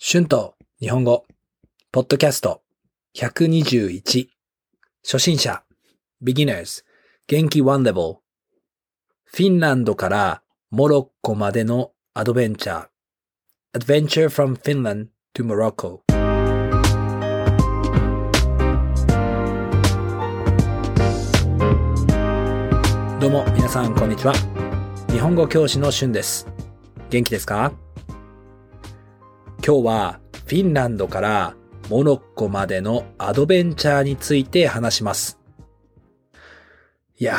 春と日本語、ポッドキャスト。121初心者。beginners 元気 one level フィンランドからモロッコまでのアドベンチャー。Adventure from Finland to Morocco どうも皆さんこんにちは。日本語教師の春です。元気ですか？今日はフィンランドからモロッコまでのアドベンチャーについて話します。いやー、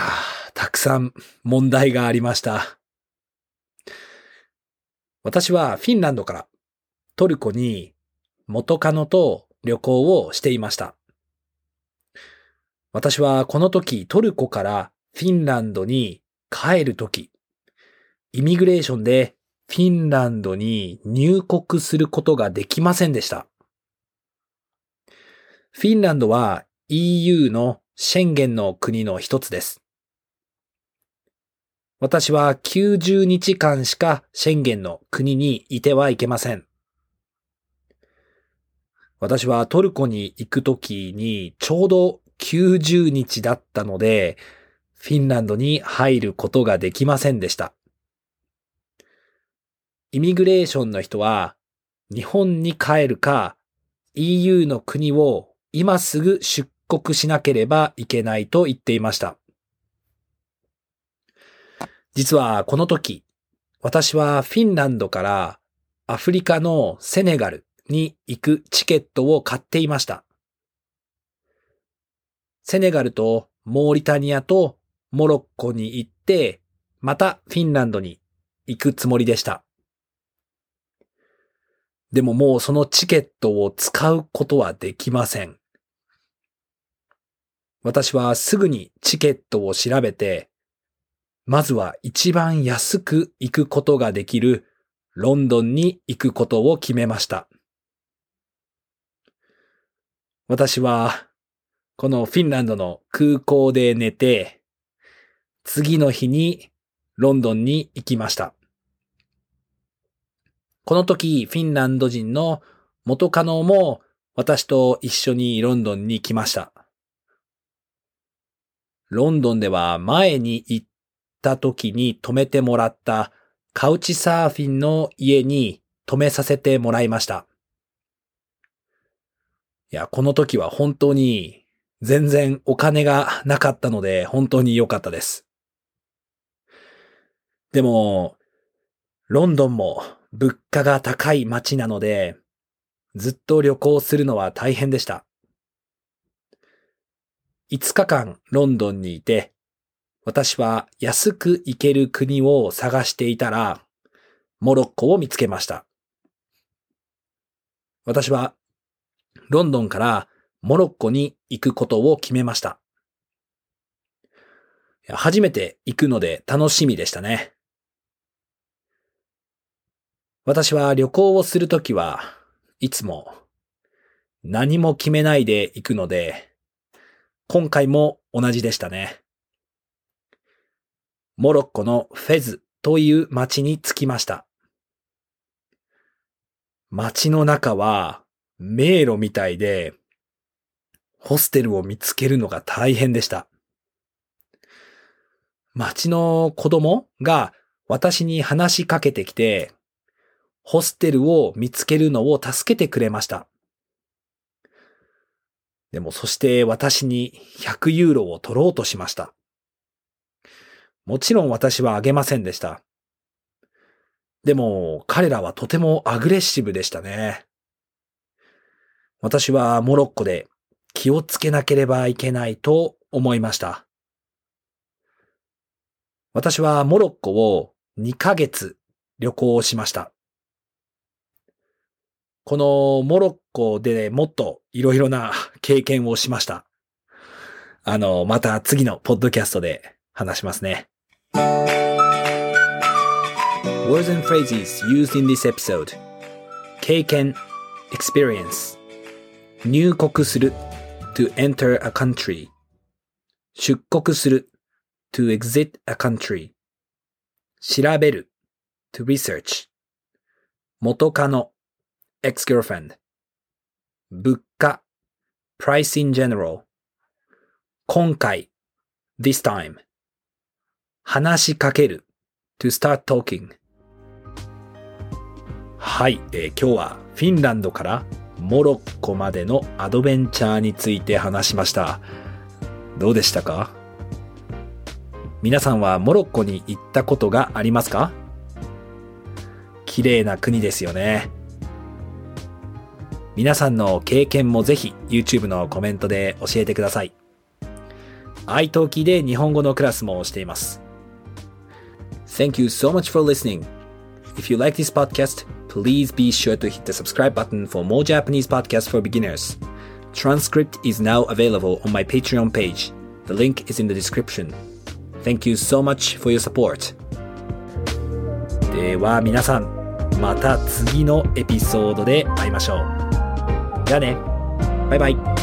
たくさん問題がありました。私はフィンランドからトルコに元カノと旅行をしていました。私はこの時トルコからフィンランドに帰る時、イミグレーションでフィンランドに入国することができませんでした。フィンランドは EU のシェンゲンの国の一つです。私は90日間しかシェンゲンの国にいてはいけません。私はトルコに行くときにちょうど90日だったので、フィンランドに入ることができませんでした。イミグレーションの人は、日本に帰るか、EU の国を今すぐ出国しなければいけないと言っていました。実はこの時、私はフィンランドからアフリカのセネガルに行くチケットを買っていました。セネガルとモーリタニアとモロッコに行って、またフィンランドに行くつもりでした。でももうそのチケットを使うことはできません。私はすぐにチケットを調べて、まずは一番安く行くことができるロンドンに行くことを決めました。私はこのフィンランドの空港で寝て、次の日にロンドンに行きました。この時、フィンランド人の元カノも私と一緒にロンドンに来ました。ロンドンでは前に行った時に泊めてもらったカウチサーフィンの家に泊めさせてもらいました。いや、この時は本当に全然お金がなかったので本当に良かったです。でも、ロンドンも物価が高い街なので、ずっと旅行するのは大変でした。5日間ロンドンにいて、私は安く行ける国を探していたら、モロッコを見つけました。私はロンドンからモロッコに行くことを決めました。初めて行くので楽しみでしたね。私は旅行をするときはいつも何も決めないで行くので、今回も同じでしたね。モロッコのフェズという街に着きました。街の中は迷路みたいで、ホステルを見つけるのが大変でした。街の子供が私に話しかけてきて、ホステルを見つけるのを助けてくれました。でもそして私に100ユーロを取ろうとしました。もちろん私はあげませんでした。でも彼らはとてもアグレッシブでしたね。私はモロッコで気をつけなければいけないと思いました。私はモロッコを2ヶ月旅行しました。このモロッコでもっといろいろな経験をしました。あの、また次のポッドキャストで話しますね。Words and phrases used in this episode 経験 experience 入国する to enter a country 出国する to exit a country 調べる to research 元カノ ex-girlfriend. 物価。Price in general. 今回。This time. 話しかける。To start talking. はい、えー今日はフィンランドからモロッコまでのアドベンチャーについて話しました。どうでしたか？皆さんはモロッコに行ったことがありますか？綺麗な国ですよね。皆さんの経験もぜひ YouTube のコメントで教えてください。iTalki で日本語のクラスもしています。Thank you so much for listening. If you like this podcast, please be sure to hit the subscribe button for more Japanese podcasts for beginners. Transcript is now available on my Patreon page. The link is in the description. Thank you so much for your support. では皆さん、また次のエピソードで会いましょう。じゃあね。バイバイ。